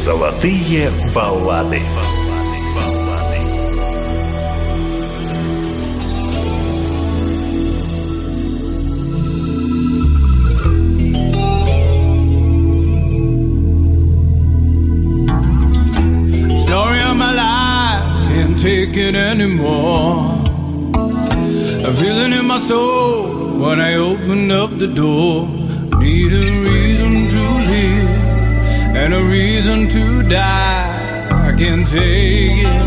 Золотые баллады. Story of my life, can't take it anymore. A feeling in my soul when I open up the door. Need a reason to live and a reason to die. I can't take it.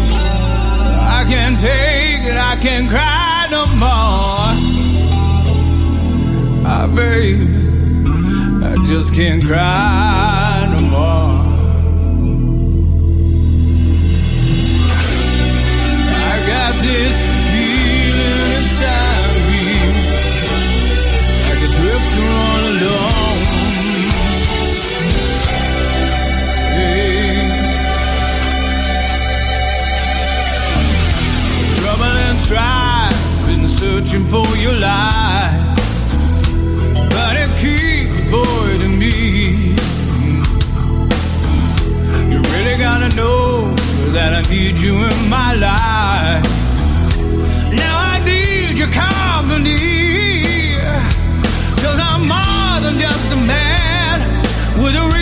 I can't take it. I can't cry no more. Ah, baby, I just can't cry searching for your life, but it keeps avoiding me. You really gotta know that I need you in my life. Now I need your company. Cause I'm more than just a man with a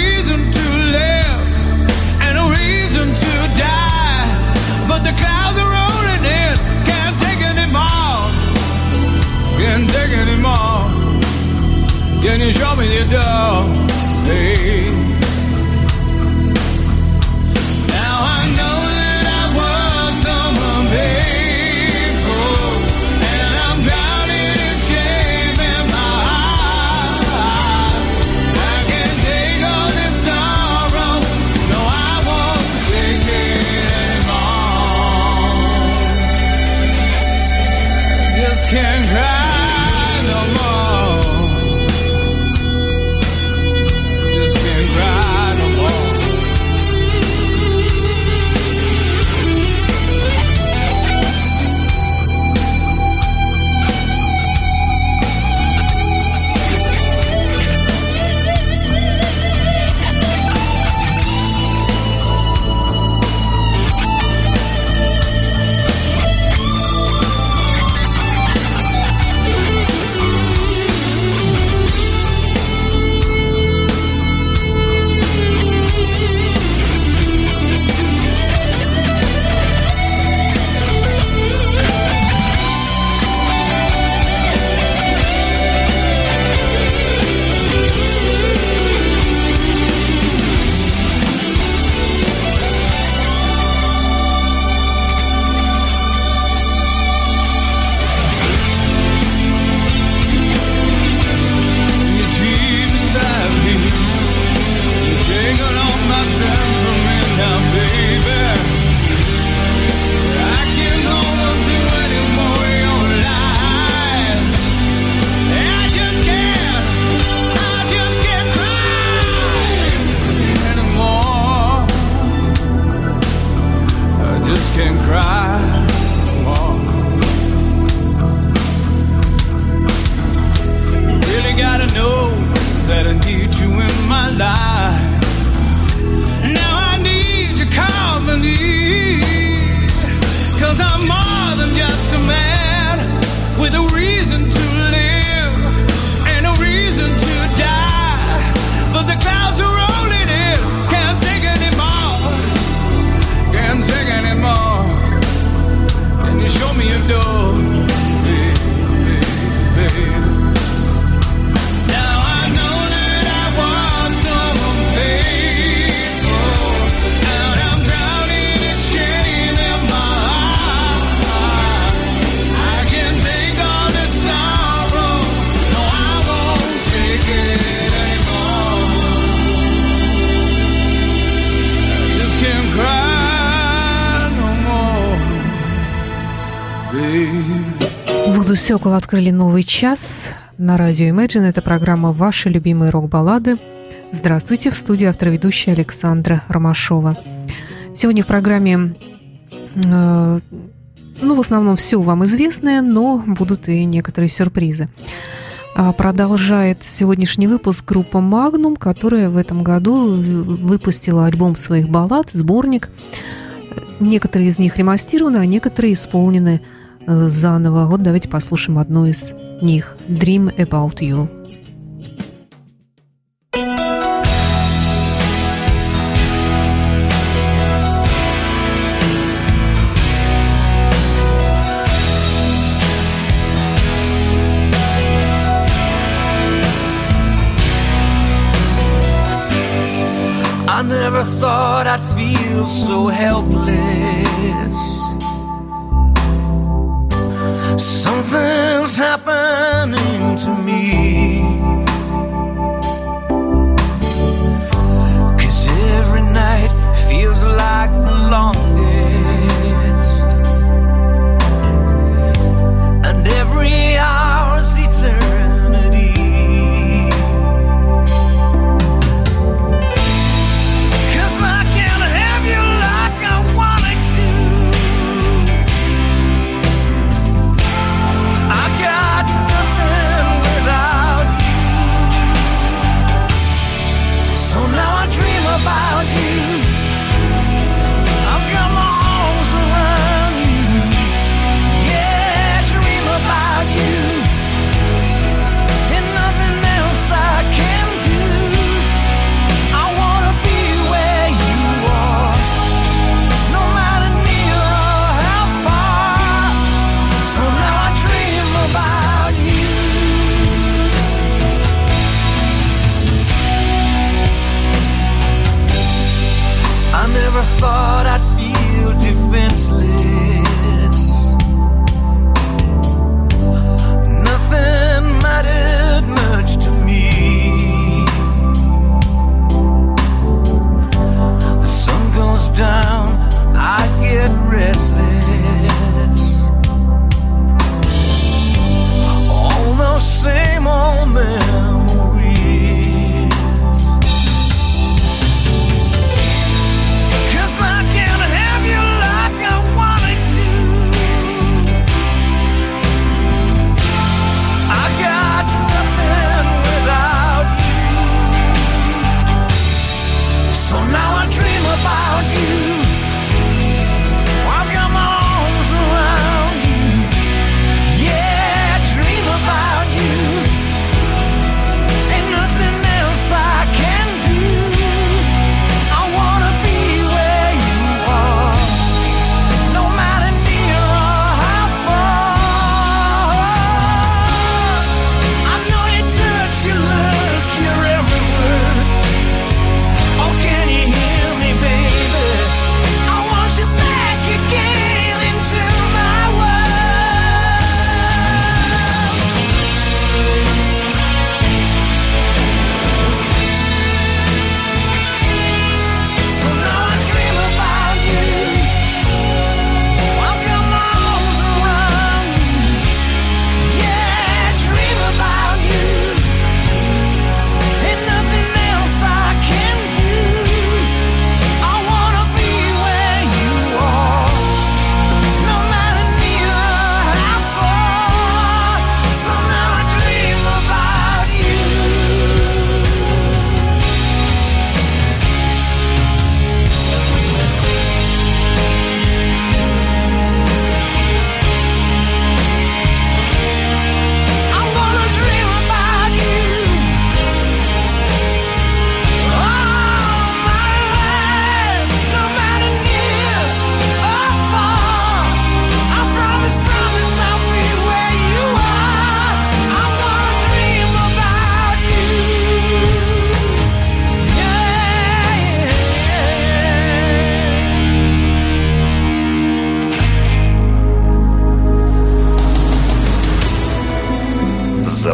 Сёкол открыли новый час на радио Imagine. Это программа «Ваши любимые рок-баллады». Здравствуйте, в студии автор-ведущая Александра Ромашова. Сегодня в программе, э, ну, в основном все вам известное, но будут и некоторые сюрпризы. А продолжает сегодняшний выпуск группа «Магнум», которая в этом году выпустила альбом своих баллад, сборник. Некоторые из них ремастированы, а некоторые исполнены заново. Вот давайте послушаем одну из них «Dream About You». feel so helpless. Happening to me.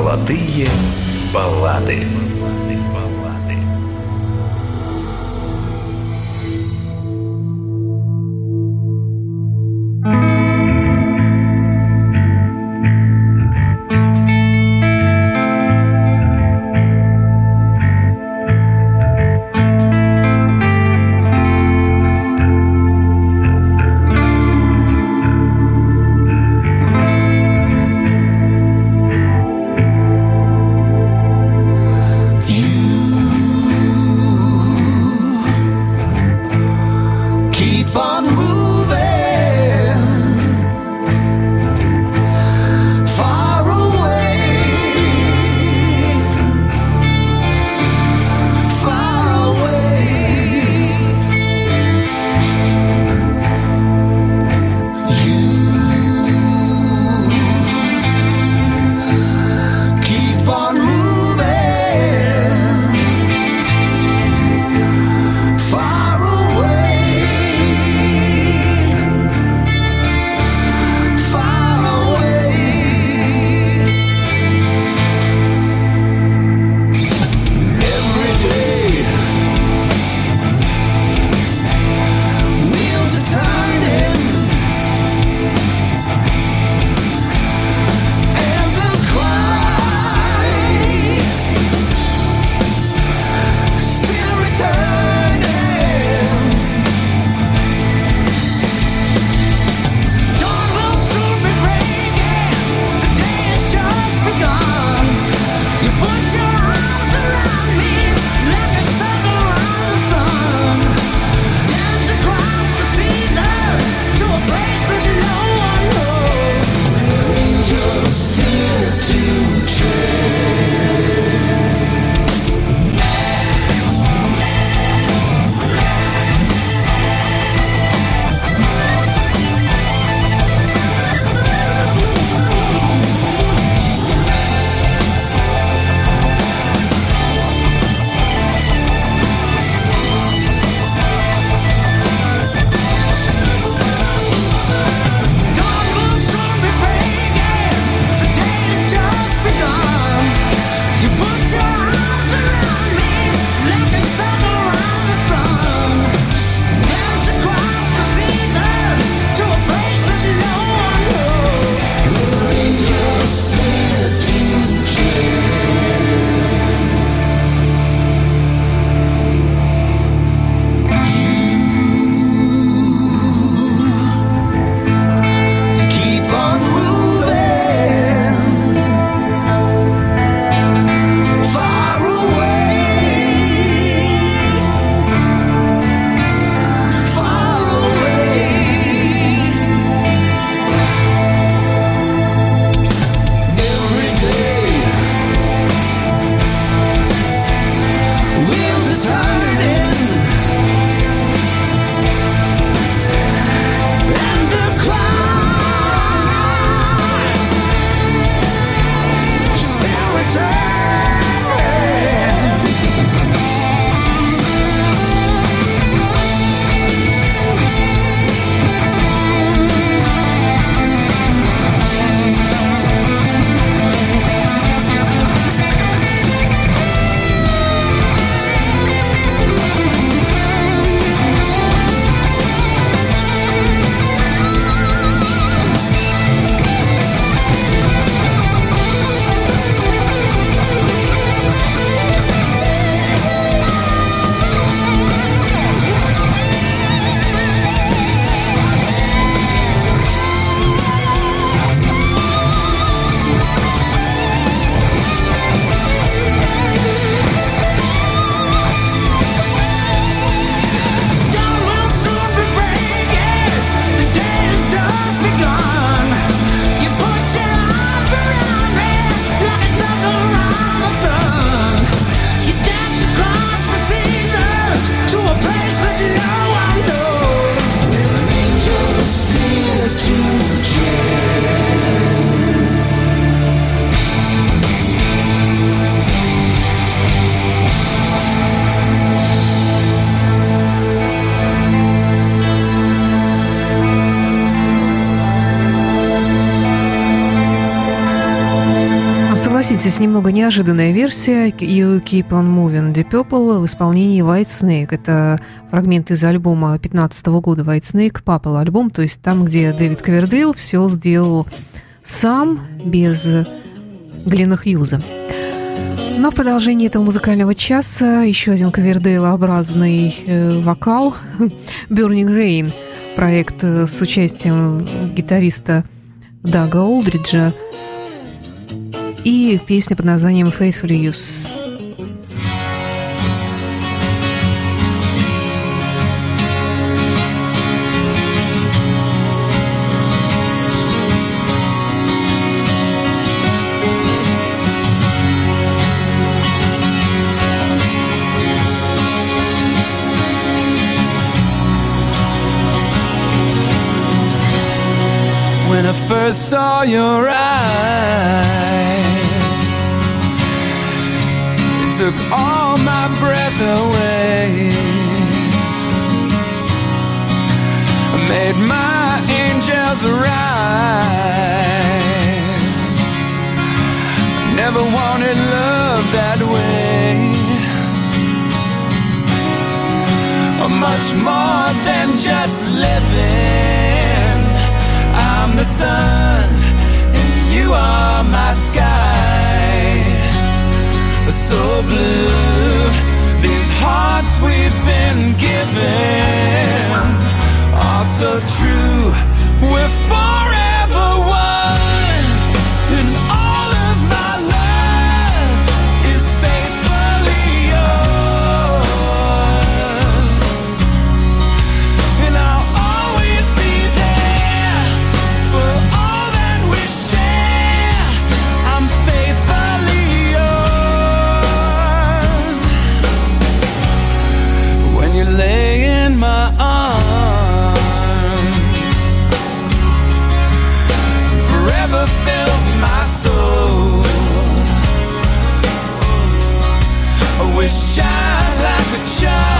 Золотые баллады. Согласитесь, немного неожиданная версия. You Keep On Moving Deep Purple в исполнении White Snake. Это фрагмент из альбома 2015 года White Snake, Purple альбом, то есть там, где Дэвид Ковердейл все сделал сам, без Глина Хьюза. Но в продолжении этого музыкального часа еще один ковердейлообразный э, вокал. Burning Rain, проект э, с участием гитариста Дага Олдриджа – и песня под названием Faithful Use. When I first saw your eyes took all my breath away. I made my angels rise. Never wanted love that way. Much more than just living. I'm the sun, and you are my sky so blue. These hearts we've been given are so true. We're forever one, shine like a charm,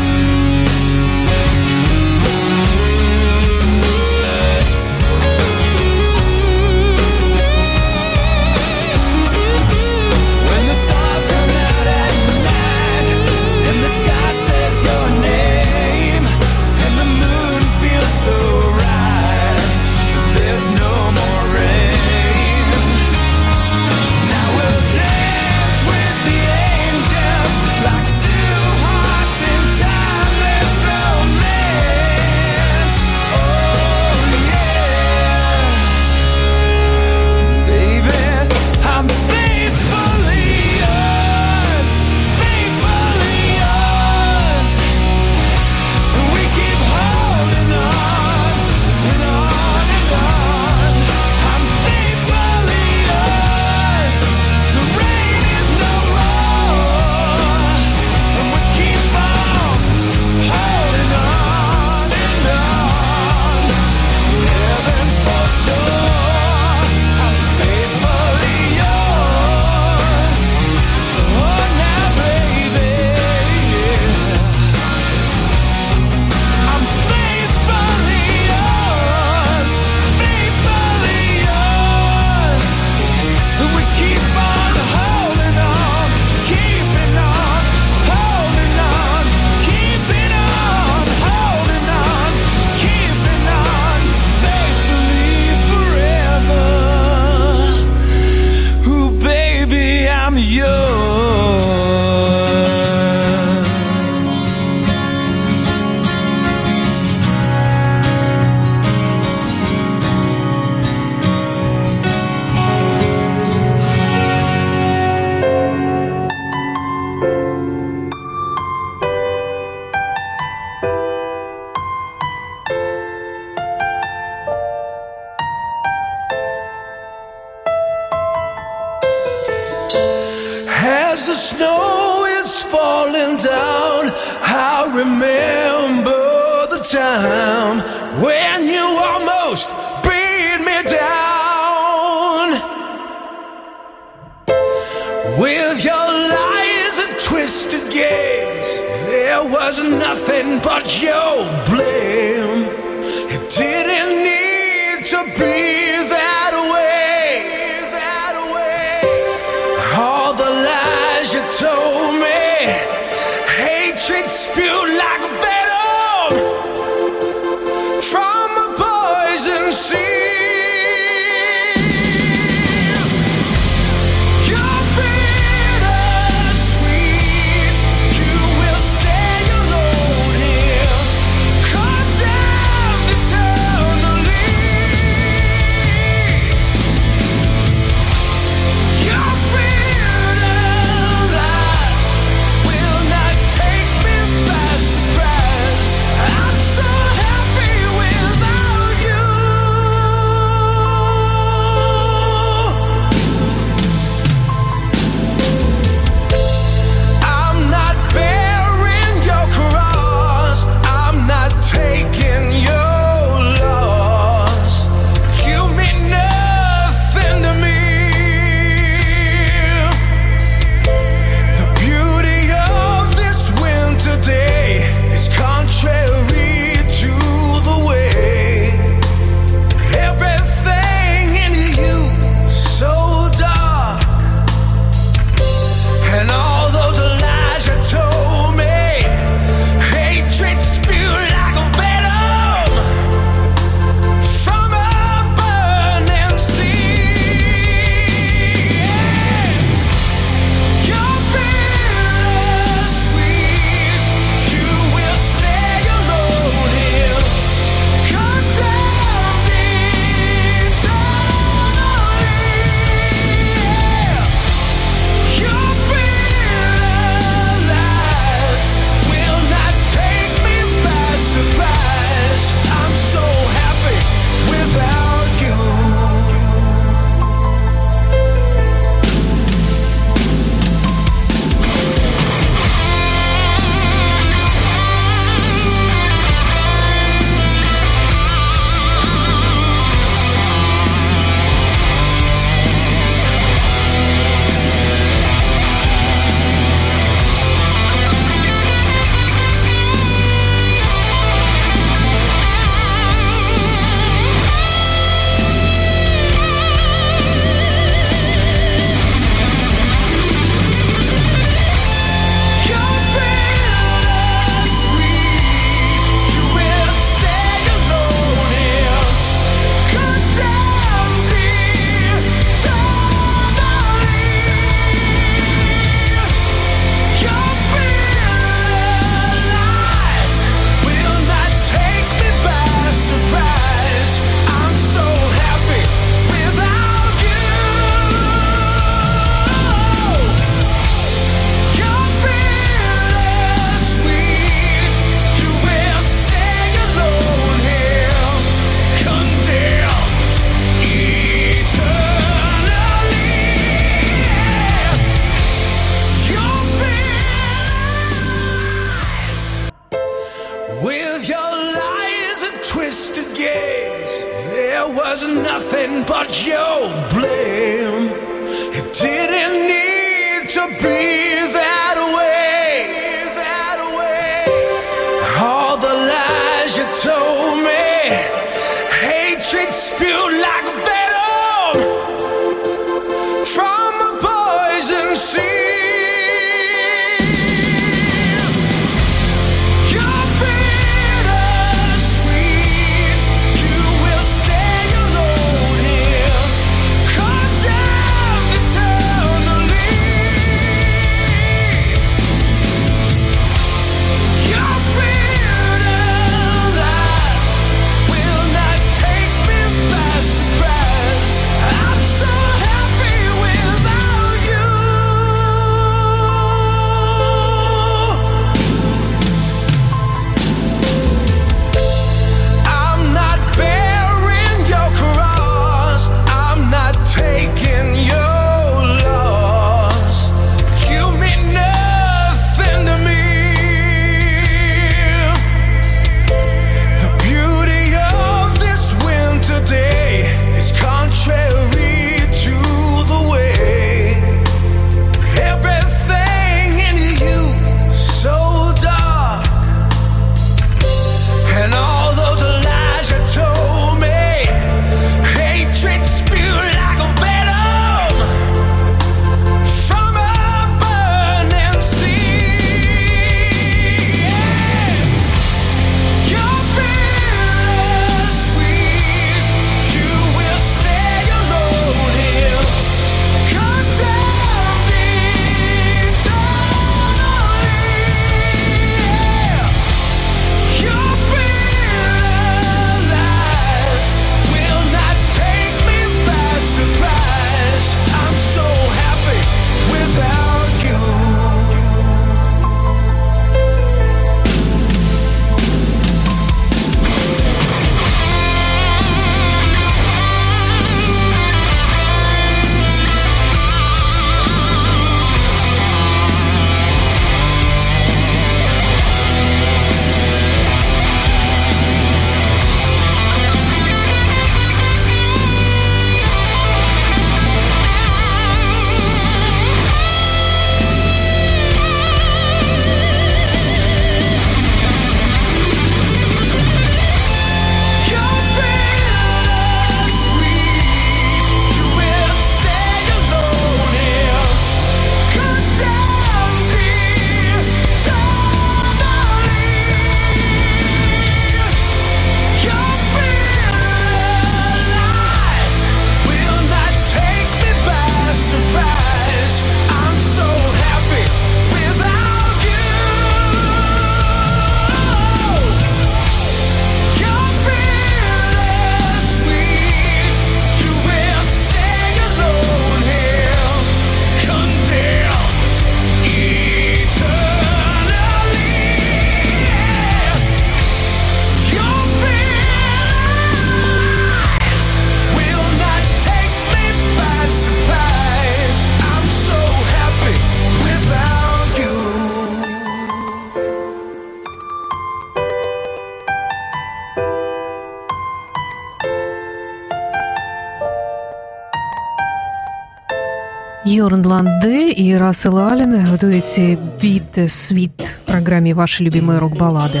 Йорн Ланде и Рассел Аллен в дуэте «Beat Sweet» в программе «Ваши любимые рок-баллады».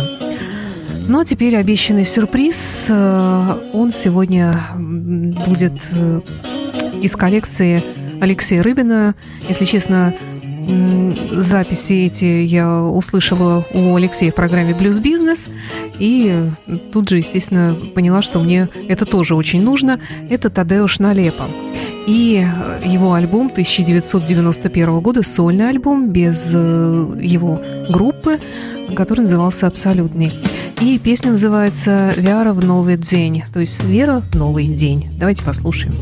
Ну а теперь обещанный сюрприз. Э, он сегодня будет э, из коллекции Алексея Рыбина. Если честно, записи эти я услышала у Алексея в программе «Блюз Бизнес», и тут же, естественно, поняла, что мне это тоже очень нужно. Это Тадеуш Налепа. И его альбом 1991 года, сольный альбом, без э, его группы, который назывался «Абсолютный». И песня называется «Вера в новый день», то есть «Вера в новый день». Давайте послушаем.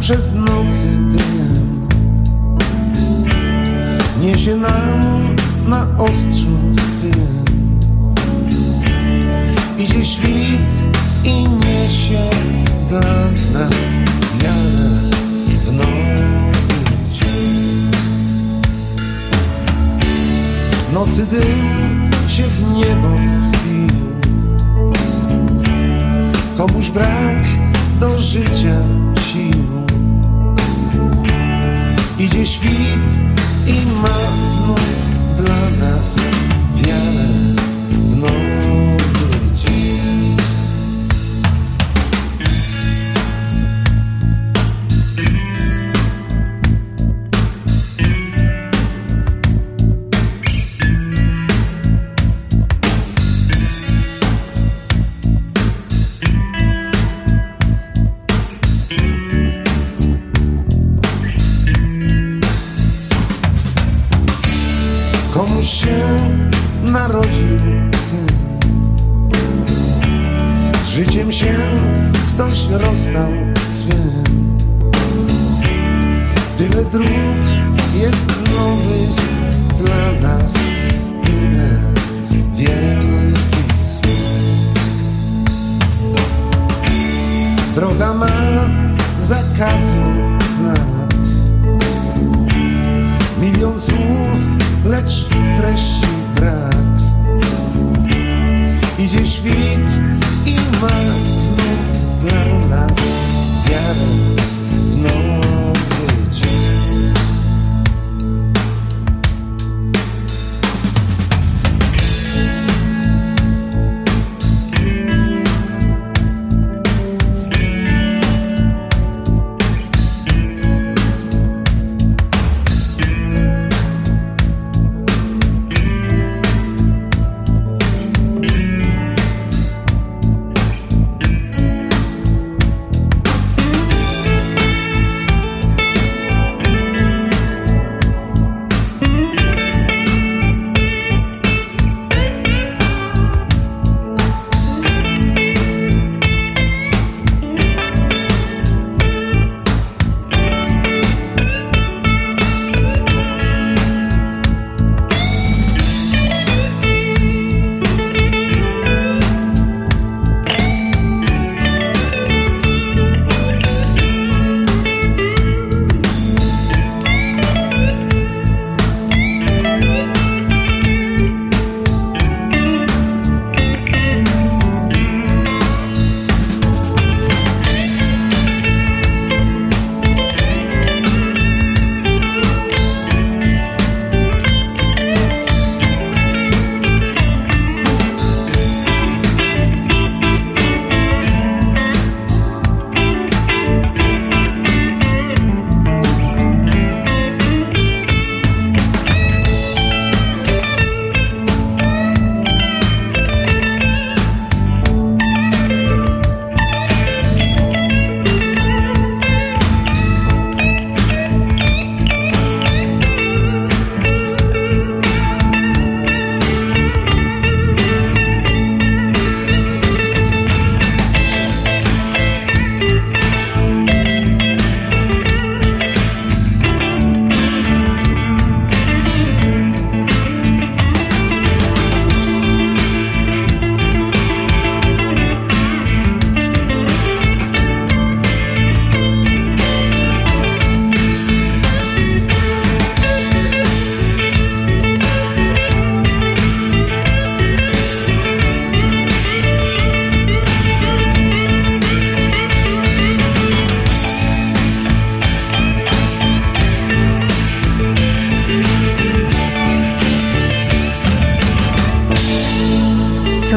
Przez nocy dym. Niesie nam na ostrzu swym. Idzie świt i niesie dla nas wiarę w nowy dzień. Nocy dym się w niebo wzbił. Komuś brak do życia sił Idzie świt i ma znów dla nas znak Milion słów, lecz treści brak. Idzie świt i ma znów dla nas wiarę w noc.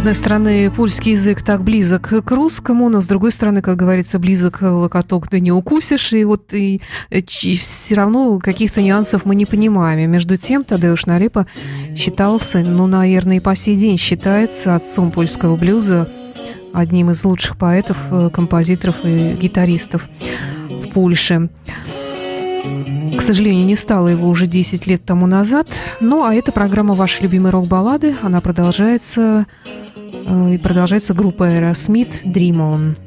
Одной стороны, польский язык так близок к русскому, но с другой стороны, как говорится, близок локоток, да не укусишь, и вот и, и все равно каких-то нюансов мы не понимаем. И между тем Тадеуш Нарепа считался, ну, наверное, и по сей день считается отцом польского блюза, одним из лучших поэтов, э, композиторов и гитаристов в Польше. К сожалению, не стало его уже 10 лет тому назад. Ну, а эта программа «Ваши любимые рок-баллады», она продолжается Э, и продолжается группа Aerosmith «Dream On».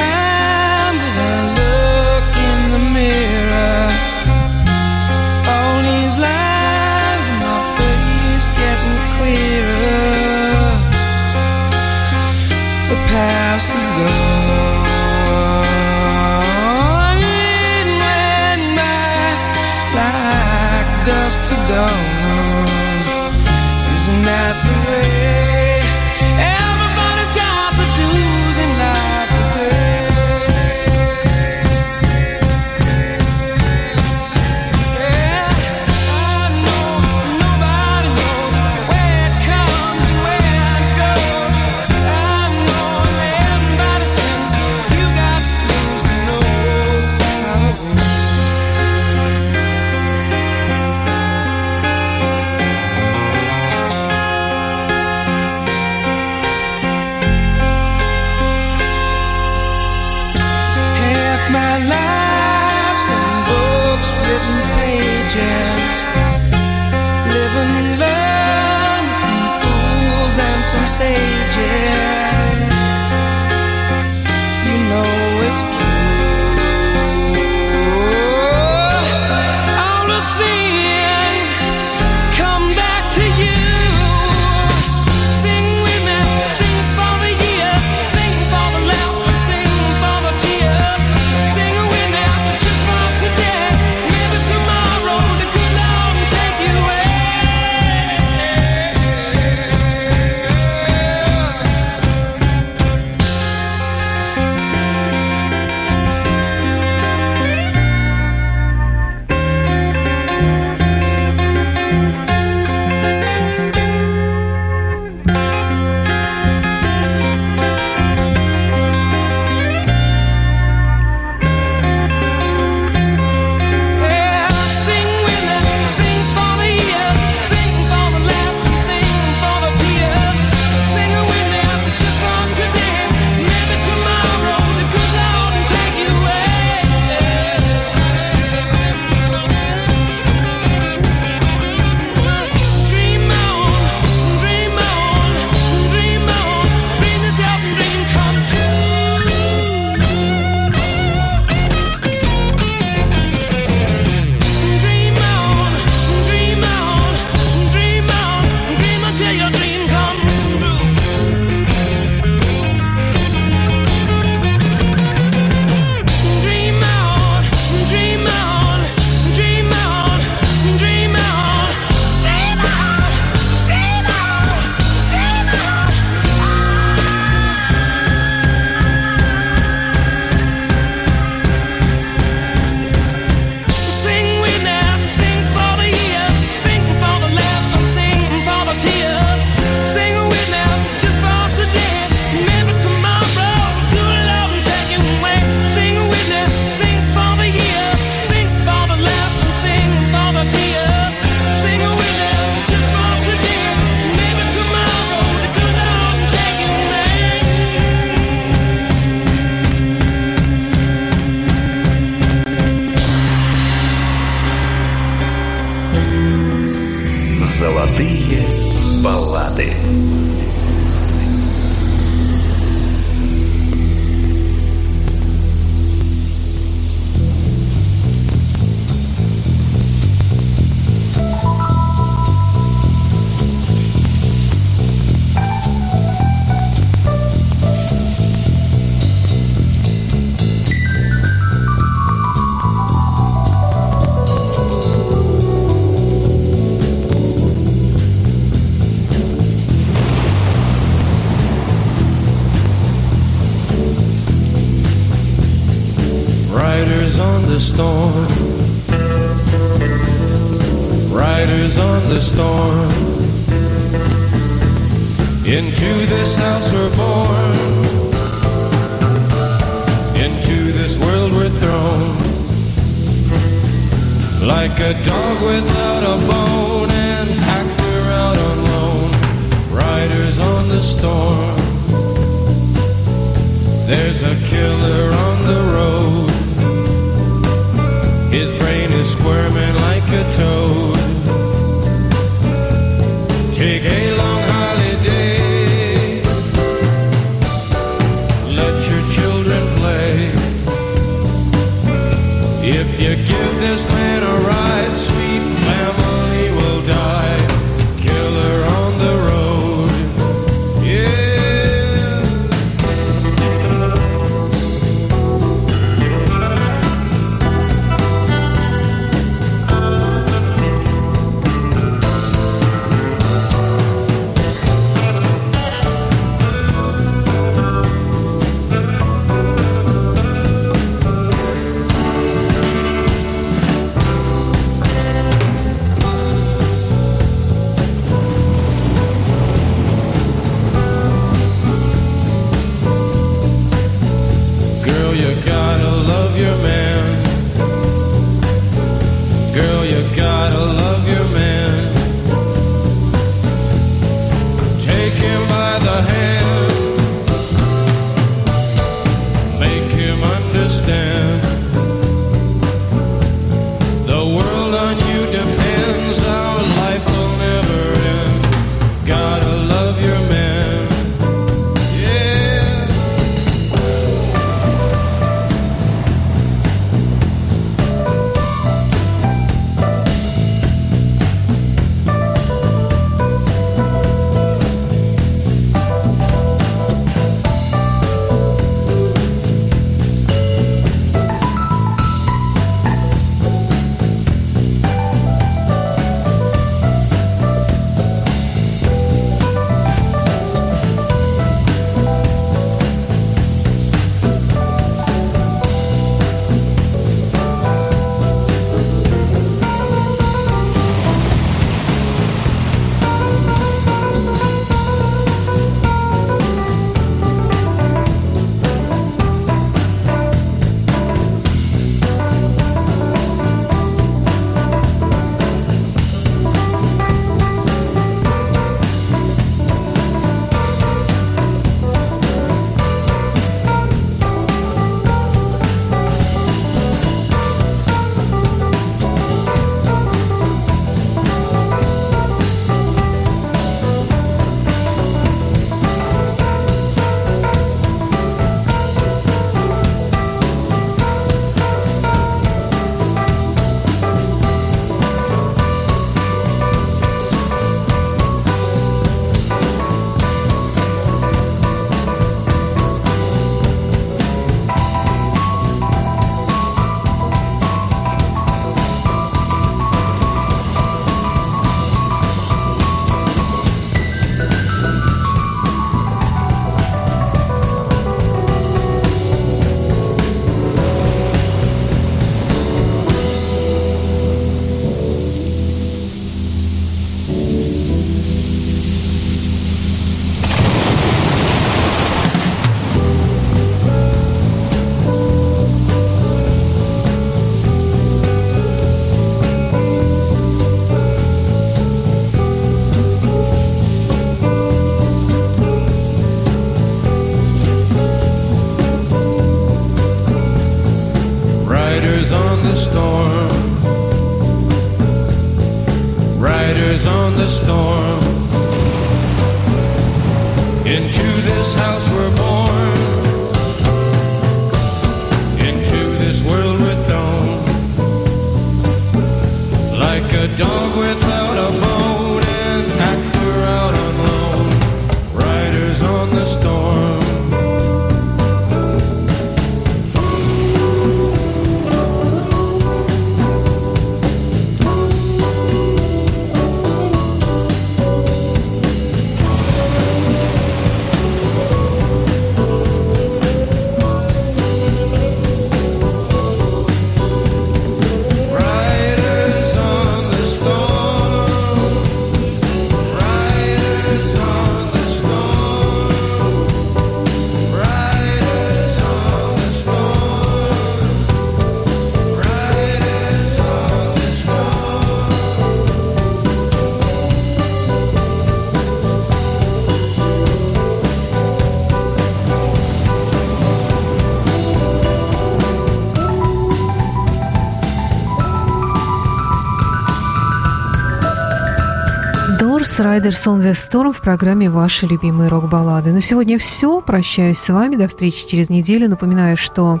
On the Storm в программе «Ваши любимые рок-баллады». На сегодня все. Прощаюсь с вами. До встречи через неделю. Напоминаю, что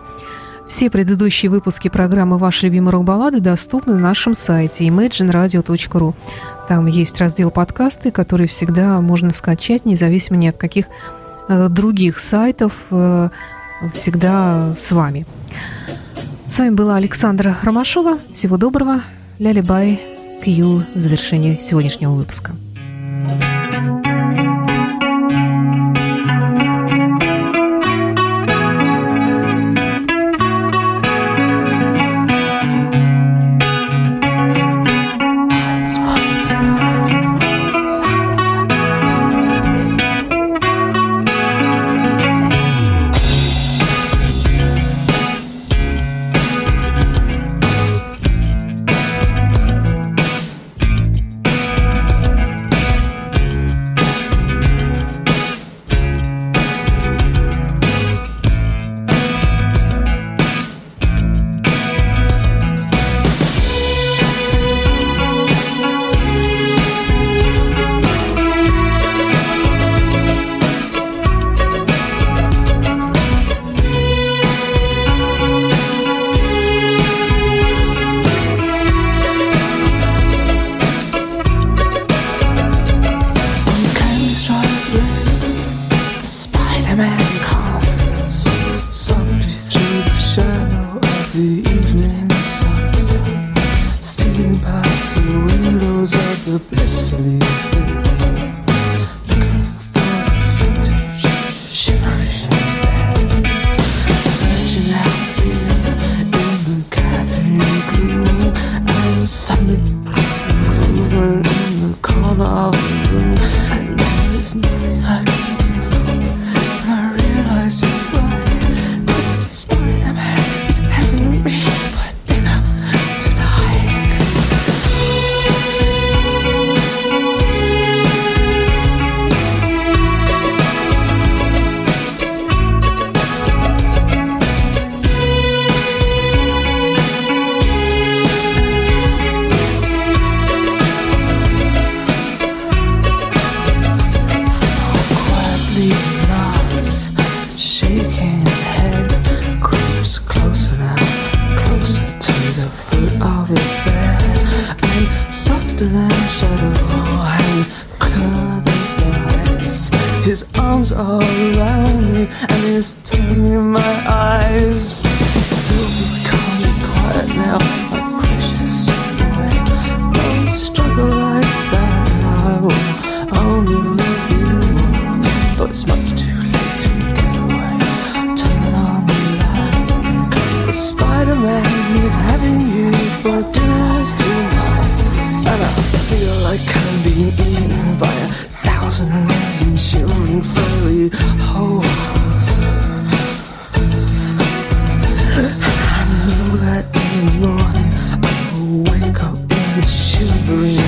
все предыдущие выпуски программы «Ваши любимые рок-баллады» доступны на нашем сайте imagineradio.ru. Там есть раздел «Подкасты», который всегда можно скачать, независимо ни от каких э, других сайтов, э, всегда с вами. С вами была Александра Ромашова. Всего доброго. Ляли-бай к ее завершению сегодняшнего выпуска. the evening sun, stealing past the windows of the blissfully And I feel like I'm being eaten by a thousand million shivering furry holes. I know that in the morning I will wake up in a shivering.